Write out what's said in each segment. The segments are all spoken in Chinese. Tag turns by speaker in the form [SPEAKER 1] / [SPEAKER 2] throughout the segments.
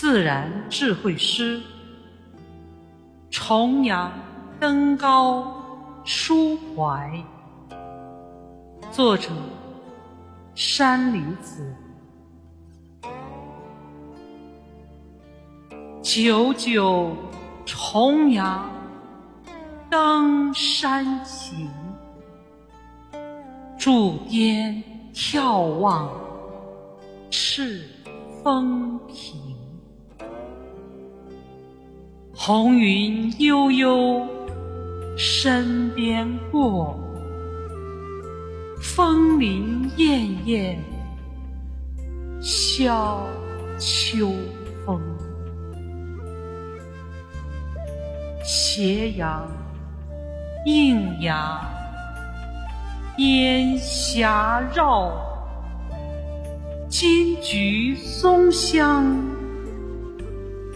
[SPEAKER 1] 自然智慧诗，重阳登高抒怀。作者：山里子。九九重阳登山行，驻巅眺望赤峰平。红云悠悠身边过，枫林艳艳笑秋风。斜阳映阳，烟霞绕，金菊松香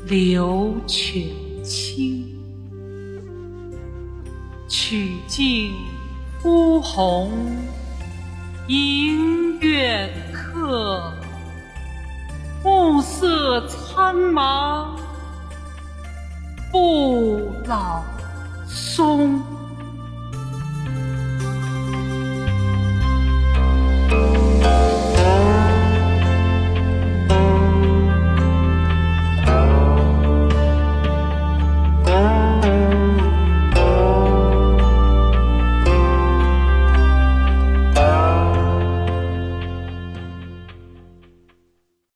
[SPEAKER 1] 流泉。清，曲径铺红迎远客，暮色苍茫不老松。